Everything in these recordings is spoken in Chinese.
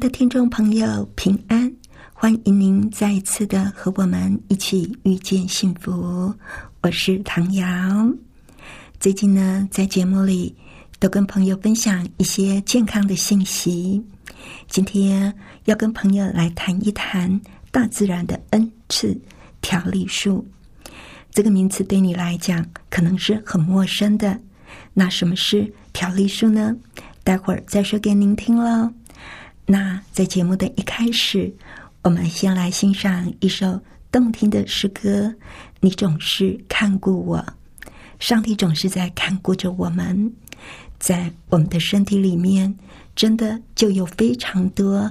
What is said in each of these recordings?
的听众朋友，平安！欢迎您再一次的和我们一起遇见幸福。我是唐瑶。最近呢，在节目里。都跟朋友分享一些健康的信息。今天要跟朋友来谈一谈大自然的恩赐——调理树。这个名词对你来讲可能是很陌生的。那什么是调理树呢？待会儿再说给您听喽。那在节目的一开始，我们先来欣赏一首动听的诗歌。你总是看顾我，上帝总是在看顾着我们。在我们的身体里面，真的就有非常多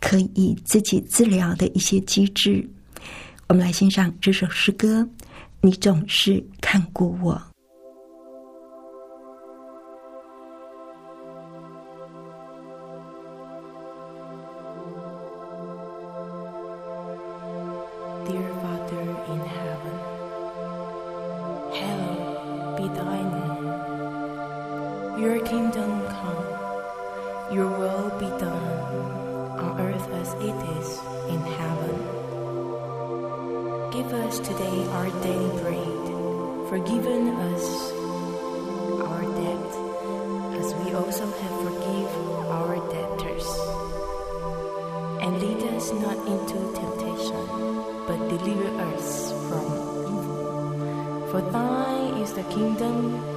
可以自己治疗的一些机制。我们来欣赏这首诗歌：你总是看顾我。Your will be done on earth as it is in heaven. Give us today our daily bread, Forgive us our debt as we also have forgiven our debtors. And lead us not into temptation, but deliver us from evil. For thine is the kingdom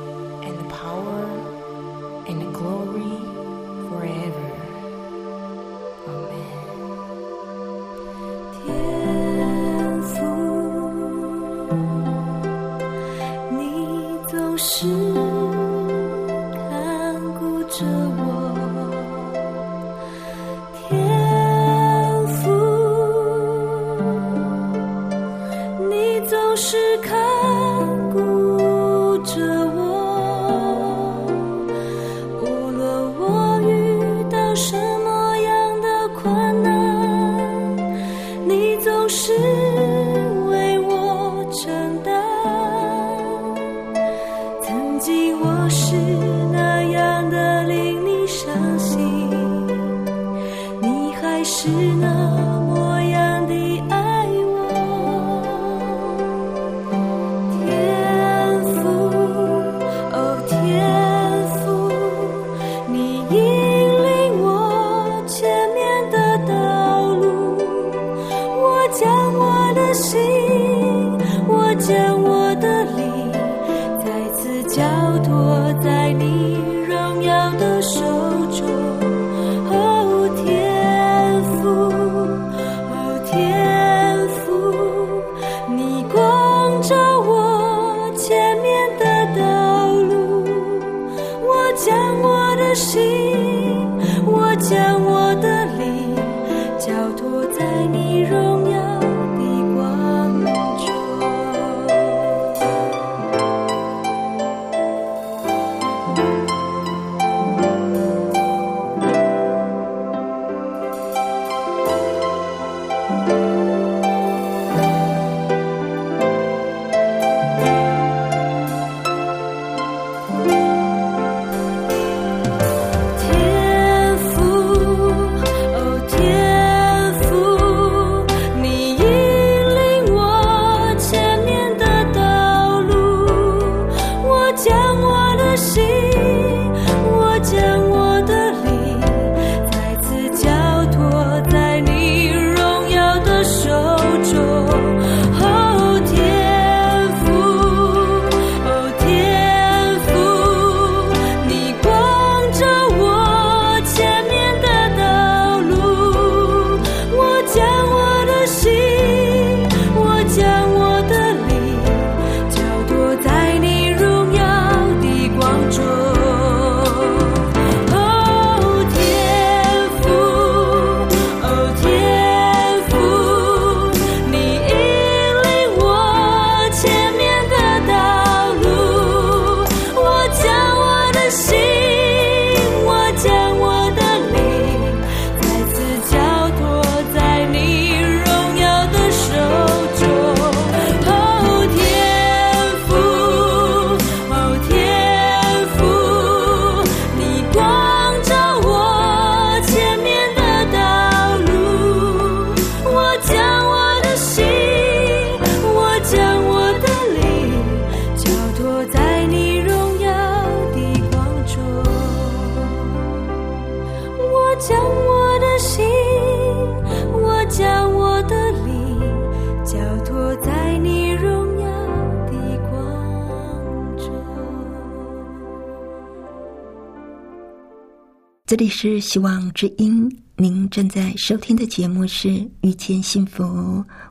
这里是希望之音，您正在收听的节目是《遇见幸福》，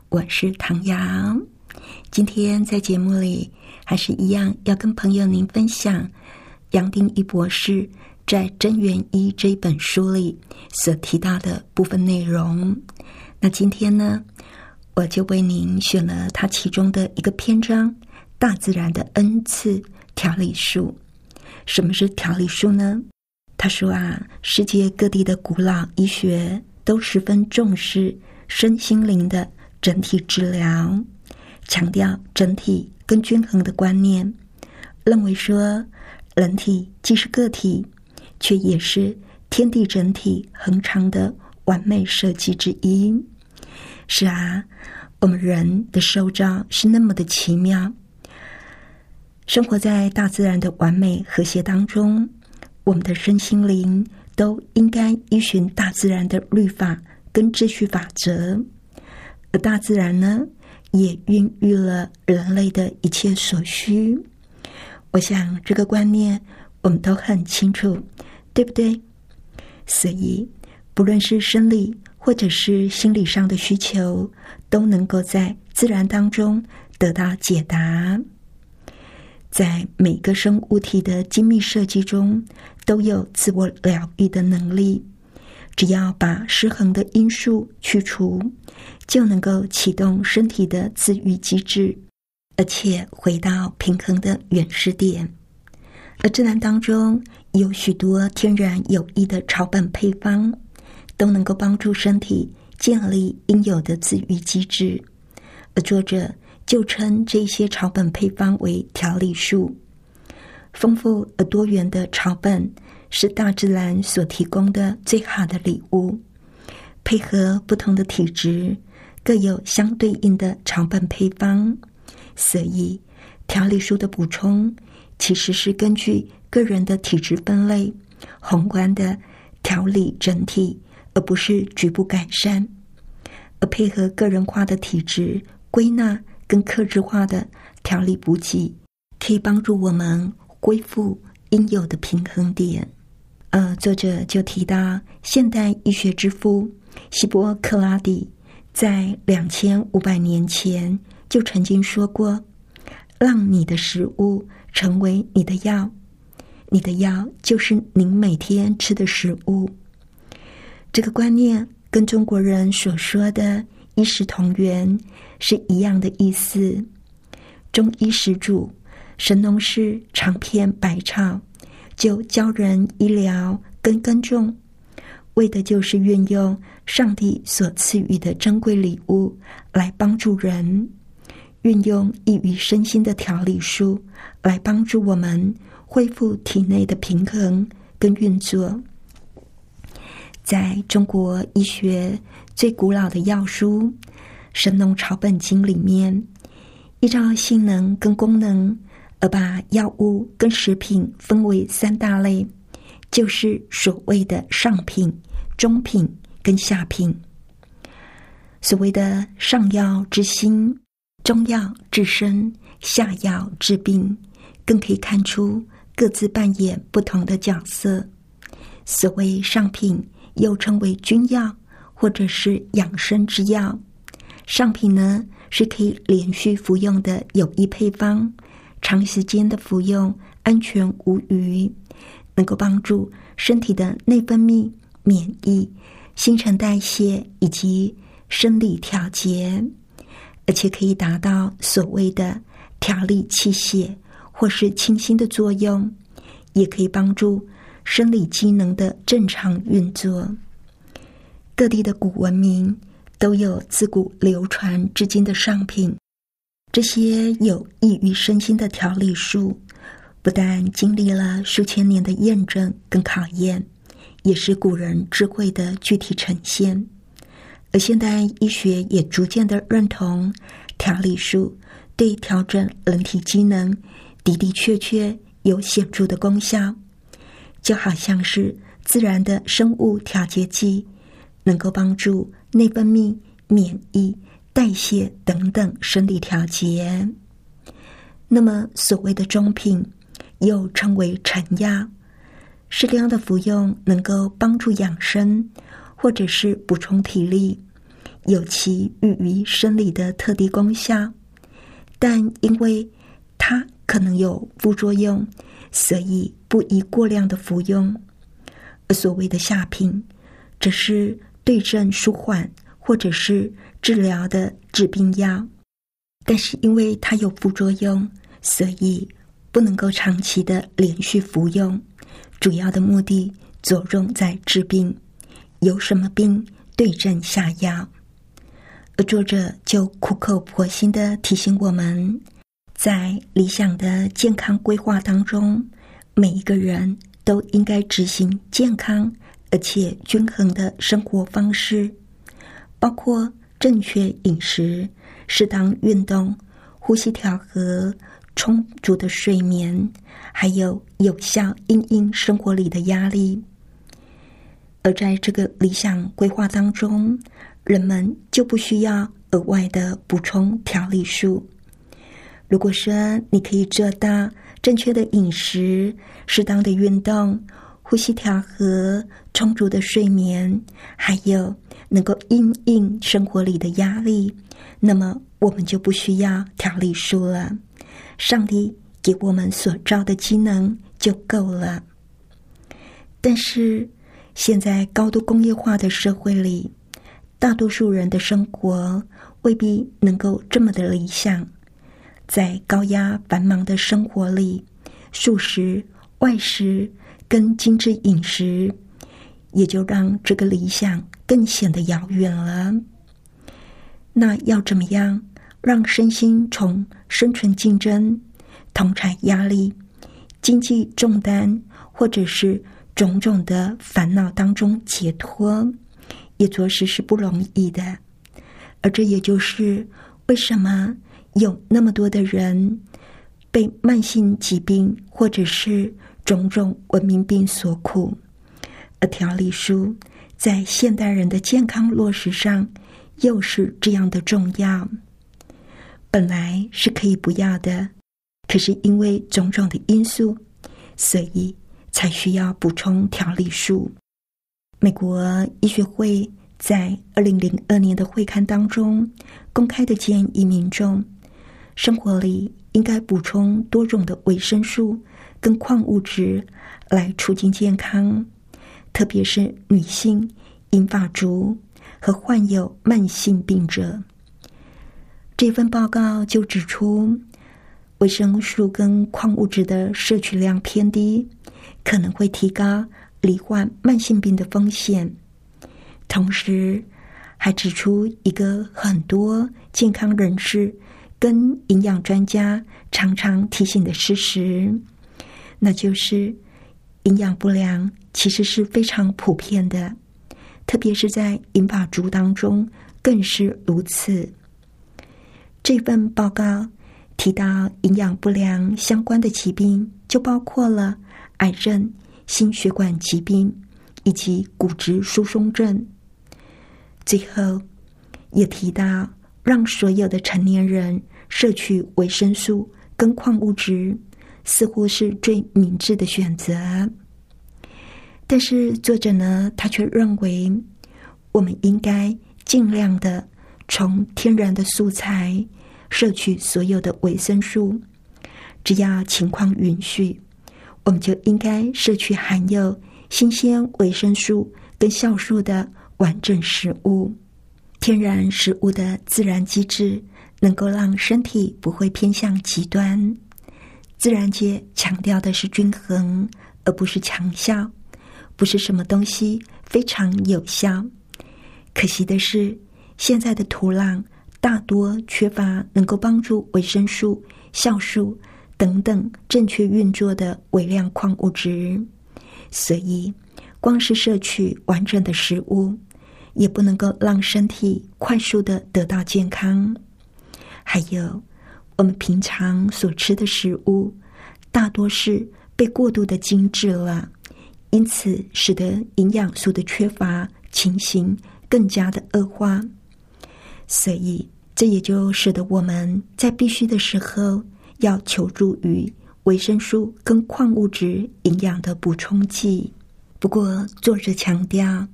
我是唐瑶。今天在节目里，还是一样要跟朋友您分享杨定一博士在《真元一》这一本书里所提到的部分内容。那今天呢，我就为您选了他其中的一个篇章——大自然的恩赐调理术。什么是调理术呢？他说啊，世界各地的古老医学都十分重视身心灵的整体治疗，强调整体跟均衡的观念，认为说人体既是个体，却也是天地整体恒常的完美设计之一。是啊，我们人的受造是那么的奇妙，生活在大自然的完美和谐当中。我们的身心灵都应该依循大自然的律法跟秩序法则，而大自然呢，也孕育了人类的一切所需。我想这个观念我们都很清楚，对不对？所以，不论是生理或者是心理上的需求，都能够在自然当中得到解答。在每个生物体的精密设计中，都有自我疗愈的能力。只要把失衡的因素去除，就能够启动身体的自愈机制，而且回到平衡的原始点。而自然当中有许多天然有益的草本配方，都能够帮助身体建立应有的自愈机制。而作者。就称这些草本配方为调理术。丰富而多元的草本是大自然所提供的最好的礼物。配合不同的体质，各有相对应的草本配方。所以，调理术的补充其实是根据个人的体质分类，宏观的调理整体，而不是局部改善。而配合个人化的体质归纳。更克制化的调理补给，可以帮助我们恢复应有的平衡点。呃，作者就提到，现代医学之父希波克拉底在两千五百年前就曾经说过：“让你的食物成为你的药，你的药就是您每天吃的食物。”这个观念跟中国人所说的。医食同源是一样的意思。中医始祖神农氏长篇百草，就教人医疗跟耕种，为的就是运用上帝所赐予的珍贵礼物来帮助人，运用益于身心的调理术来帮助我们恢复体内的平衡跟运作。在中国医学。最古老的药书《神农草本经》里面，依照性能跟功能而把药物跟食品分为三大类，就是所谓的上品、中品跟下品。所谓的上药治心，中药治身，下药治病，更可以看出各自扮演不同的角色。所谓上品，又称为君药。或者是养生之药，上品呢是可以连续服用的有益配方，长时间的服用安全无虞，能够帮助身体的内分泌、免疫、新陈代谢以及生理调节，而且可以达到所谓的调理气血或是清新的作用，也可以帮助生理机能的正常运作。各地的古文明都有自古流传至今的上品，这些有益于身心的调理术，不但经历了数千年的验证跟考验，也是古人智慧的具体呈现。而现代医学也逐渐的认同调理术对调整人体机能的的确确有显著的功效，就好像是自然的生物调节剂。能够帮助内分泌、免疫、代谢等等生理调节。那么，所谓的中品，又称为成药，适量的服用能够帮助养生，或者是补充体力，有其寓于生理的特定功效。但因为它可能有副作用，所以不宜过量的服用。而所谓的下品，只是对症舒缓或者是治疗的治病药。但是因为它有副作用，所以不能够长期的连续服用。主要的目的着重在治病，有什么病对症下药。而作者就苦口婆心的提醒我们，在理想的健康规划当中，每一个人都应该执行健康而且均衡的生活方式，包括正确饮食、适当运动、呼吸调和、充足的睡眠，还有有效应应生活里的压力。而在这个理想规划当中，人们就不需要额外的补充调理素。如果说你可以做到正确的饮食、适当的运动、呼吸调和、充足的睡眠，还有能够应应生活里的压力，那么我们就不需要调理素了。上帝给我们所造的机能就够了。但是现在高度工业化的社会里，大多数人的生活未必能够这么的理想，在高压繁忙的生活里，素食、外食跟精致饮食，也就让这个理想更显得遥远了。那要怎么样让身心从生存竞争、同产压力、经济重担，或者是种种的烦恼当中解脱？也着实是不容易的，而这也就是为什么有那么多的人被慢性疾病或者是种种文明病所苦，而调理书在现代人的健康落实上又是这样的重要。本来是可以不要的，可是因为种种的因素，所以才需要补充调理书。美国医学会在二零零二年的会刊当中公开的建议民众，生活里应该补充多种的维生素跟矿物质来促进健康，特别是女性、银发族和患有慢性病者。这份报告就指出，维生素跟矿物质的摄取量偏低，可能会提高。罹患慢性病的风险，同时还指出一个很多健康人士跟营养专家常常提醒的事实，那就是营养不良其实是非常普遍的，特别是在银发族当中更是如此。这份报告提到营养不良相关的疾病，就包括了癌症。心血管疾病以及骨质疏松症。最后也提到，让所有的成年人摄取维生素跟矿物质，似乎是最明智的选择。但是作者呢，他却认为，我们应该尽量的从天然的素材摄取所有的维生素，只要情况允许。我们就应该摄取含有新鲜维生素跟酵素的完整食物。天然食物的自然机制能够让身体不会偏向极端。自然界强调的是均衡，而不是强效。不是什么东西非常有效。可惜的是，现在的土壤大多缺乏能够帮助维生素、酵素。等等，正确运作的微量矿物质，所以光是摄取完整的食物，也不能够让身体快速的得到健康。还有，我们平常所吃的食物，大多是被过度的精致了，因此使得营养素的缺乏情形更加的恶化。所以，这也就使得我们在必须的时候。要求助于维生素跟矿物质营养的补充剂。不过，作者强调，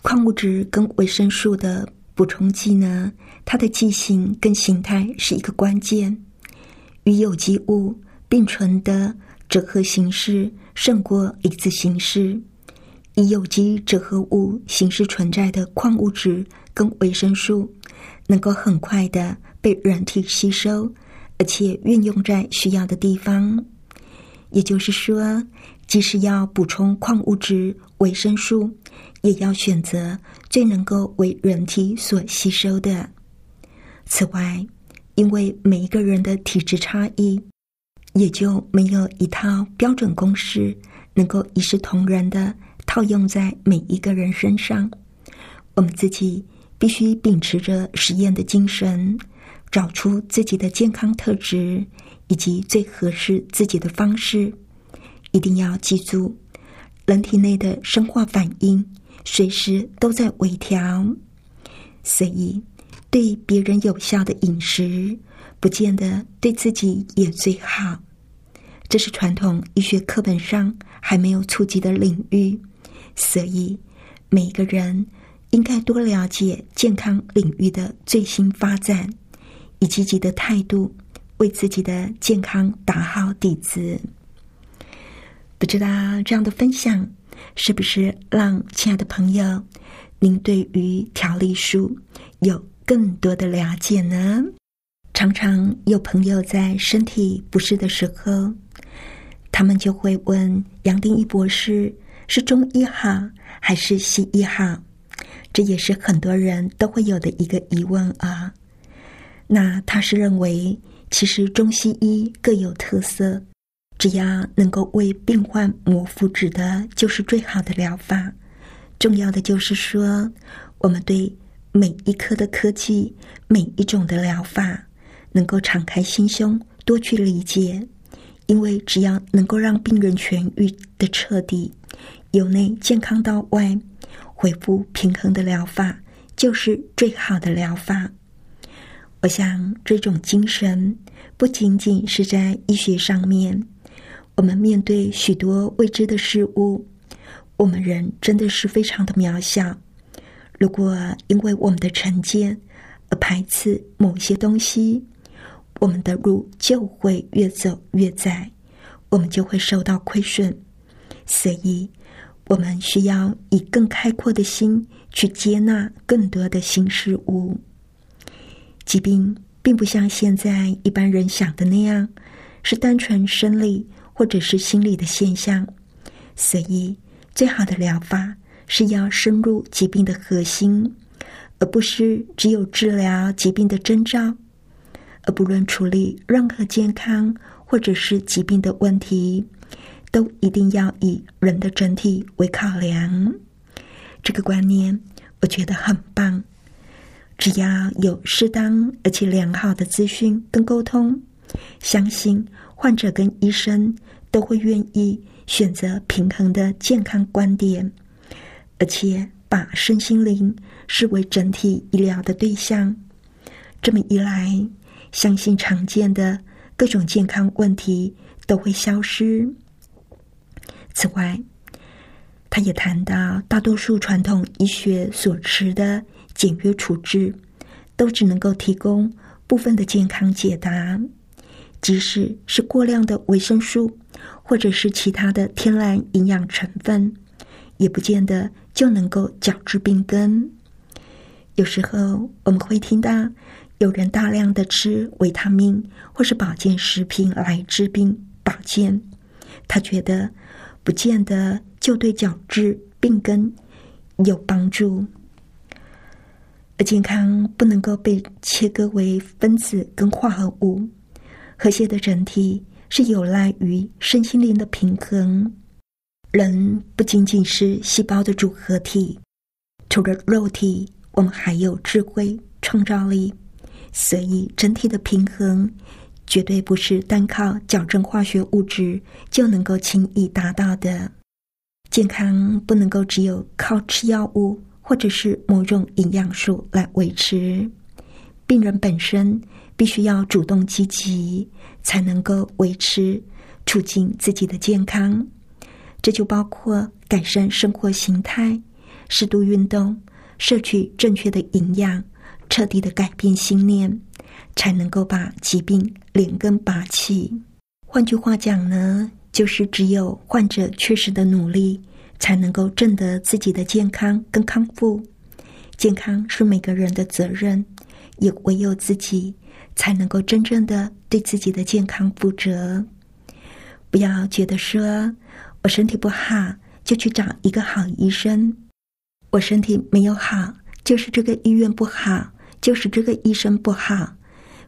矿物质跟维生素的补充剂呢，它的剂型跟形态是一个关键。与有机物并存的折合形式胜过离子形式。以有机折合物形式存在的矿物质跟维生素，能够很快的被人体吸收，而且运用在需要的地方。也就是说，即使要补充矿物质、维生素，也要选择最能够为人体所吸收的。此外，因为每一个人的体质差异，也就没有一套标准公式能够一视同仁的。套用在每一个人身上，我们自己必须秉持着实验的精神，找出自己的健康特质以及最合适自己的方式。一定要记住，人体内的生化反应随时都在微调，所以对别人有效的饮食，不见得对自己也最好。这是传统医学课本上还没有触及的领域。所以，每个人应该多了解健康领域的最新发展，以积极的态度为自己的健康打好底子。不知道这样的分享是不是让亲爱的朋友您对于调理书有更多的了解呢？常常有朋友在身体不适的时候，他们就会问杨定一博士。是中医好还是西医好？这也是很多人都会有的一个疑问啊。那他是认为，其实中西医各有特色，只要能够为病患谋福祉的，就是最好的疗法。重要的就是说，我们对每一科的科技、每一种的疗法，能够敞开心胸，多去理解。因为只要能够让病人痊愈的彻底。由内健康到外，恢复平衡的疗法就是最好的疗法。我想，这种精神不仅仅是在医学上面。我们面对许多未知的事物，我们人真的是非常的渺小。如果因为我们的成见而排斥某些东西，我们的路就会越走越窄，我们就会受到亏损。所以。我们需要以更开阔的心去接纳更多的新事物。疾病并不像现在一般人想的那样，是单纯生理或者是心理的现象。所以，最好的疗法是要深入疾病的核心，而不是只有治疗疾病的征兆。而不论处理任何健康或者是疾病的问题。都一定要以人的整体为考量，这个观念我觉得很棒。只要有适当而且良好的资讯跟沟通，相信患者跟医生都会愿意选择平衡的健康观点，而且把身心灵视为整体医疗的对象。这么一来，相信常见的各种健康问题都会消失。此外，他也谈到，大多数传统医学所持的简约处置，都只能够提供部分的健康解答，即使是过量的维生素，或者是其他的天然营养成分，也不见得就能够矫治病根。有时候我们会听到有人大量的吃维他命或是保健食品来治病保健，他觉得。不见得就对矫治病根有帮助，而健康不能够被切割为分子跟化合物，和谐的整体是有赖于身心灵的平衡。人不仅仅是细胞的组合体，除了肉体，我们还有智慧、创造力，所以整体的平衡。绝对不是单靠矫正化学物质就能够轻易达到的。健康不能够只有靠吃药物或者是某种营养素来维持。病人本身必须要主动积极，才能够维持促进自己的健康。这就包括改善生活形态、适度运动、摄取正确的营养、彻底的改变信念，才能够把疾病连根拔起。换句话讲呢，就是只有患者确实的努力，才能够挣得自己的健康跟康复。健康是每个人的责任，也唯有自己才能够真正的对自己的健康负责。不要觉得说我身体不好就去找一个好医生，我身体没有好就是这个医院不好，就是这个医生不好。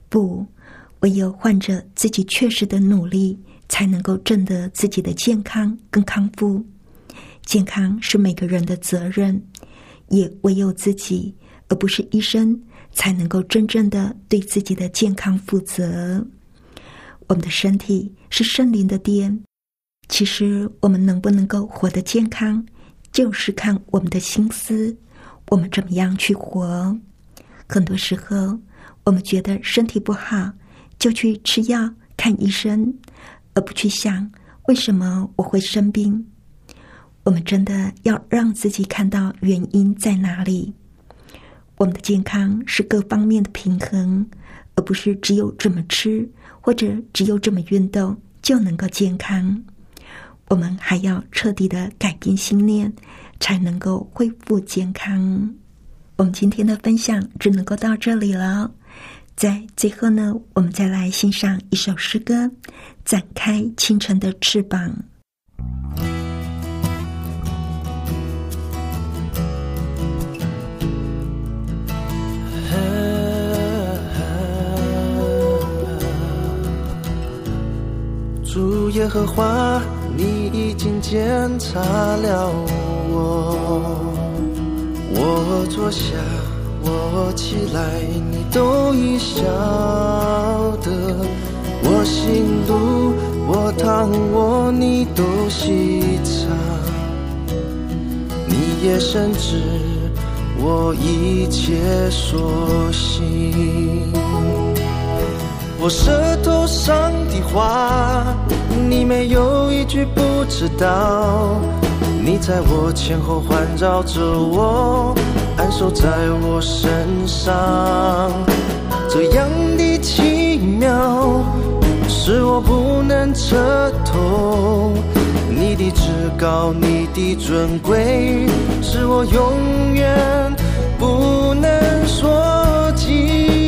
不，唯有患者自己确实的努力，才能够挣得自己的健康跟康复。健康是每个人的责任。也唯有自己，而不是医生，才能够真正的对自己的健康负责。我们的身体是圣灵的殿，其实我们能不能够活得健康，就是看我们的心思，我们怎么样去活。很多时候，我们觉得身体不好，就去吃药、看医生，而不去想为什么我会生病。我们真的要让自己看到原因在哪里。我们的健康是各方面的平衡，而不是只有这么吃或者只有这么运动就能够健康。我们还要彻底的改变信念，才能够恢复健康。我们今天的分享只能够到这里了。在最后呢，我们再来欣赏一首诗歌，《展开清晨的翅膀》。主耶和华，你已经检查了我。我坐下，我起来，你都已晓得。我心路，我躺卧，你都细察。你也深知我一切所行。我舌头上的话，你没有一句不知道。你在我前后环绕着我，安守在我身上，这样的奇妙，是我不能彻透。你的至高，你的尊贵，是我永远不能说尽。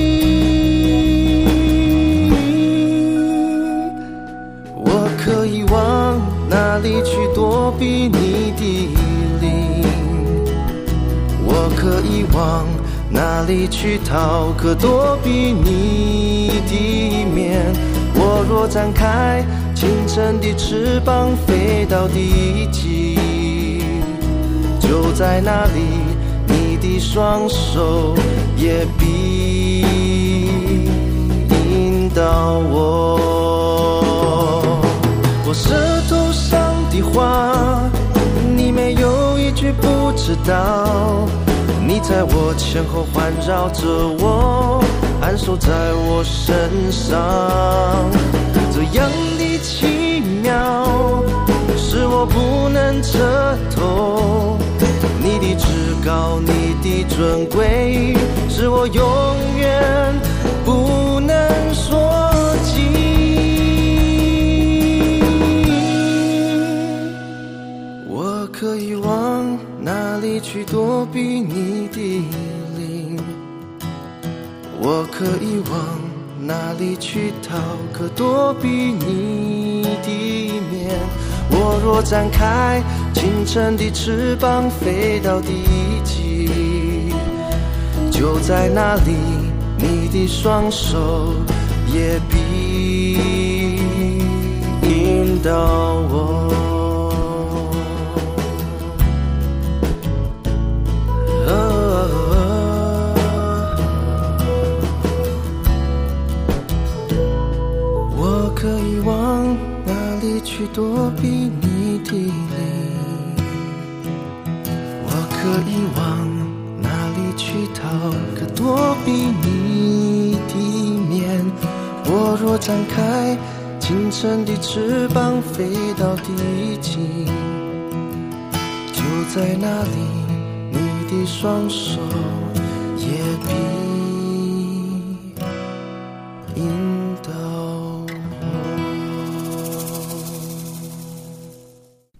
里去躲避你的灵，我可以往哪里去逃？可躲避你的面。我若展开清晨的翅膀，飞到地极，就在那里，你的双手也必引导你在我前后环绕着我，安守在我身上，这样的奇妙，是我不能彻透。你的至高，你的尊贵，是我永远不能说。去躲避你的灵，我可以往哪里去逃？可躲避你的面。我若展开清晨的翅膀，飞到地极，就在那里，你的双手也必引导我。躲避你的灵，我可以往哪里去逃？可躲避你的面。我若展开清晨的翅膀，飞到地极，就在那里，你的双手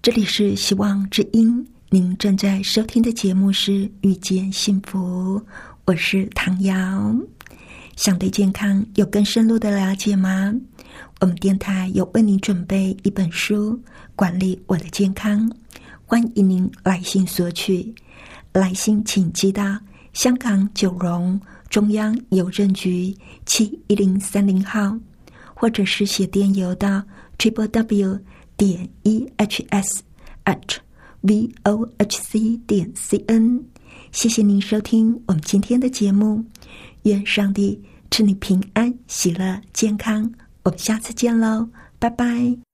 这里是希望之音，您正在收听的节目是《遇见幸福》，我是唐瑶。想对健康有更深入的了解吗？我们电台有为您准备一本书《管理我的健康》，欢迎您来信索取。来信请寄到香港九龙中央邮政局七一零三零号，或者是写电邮到 triple w 点 e h s at v o h c 点 c n。谢谢您收听我们今天的节目，愿上帝。祝你平安、喜乐、健康，我们下次见喽，拜拜。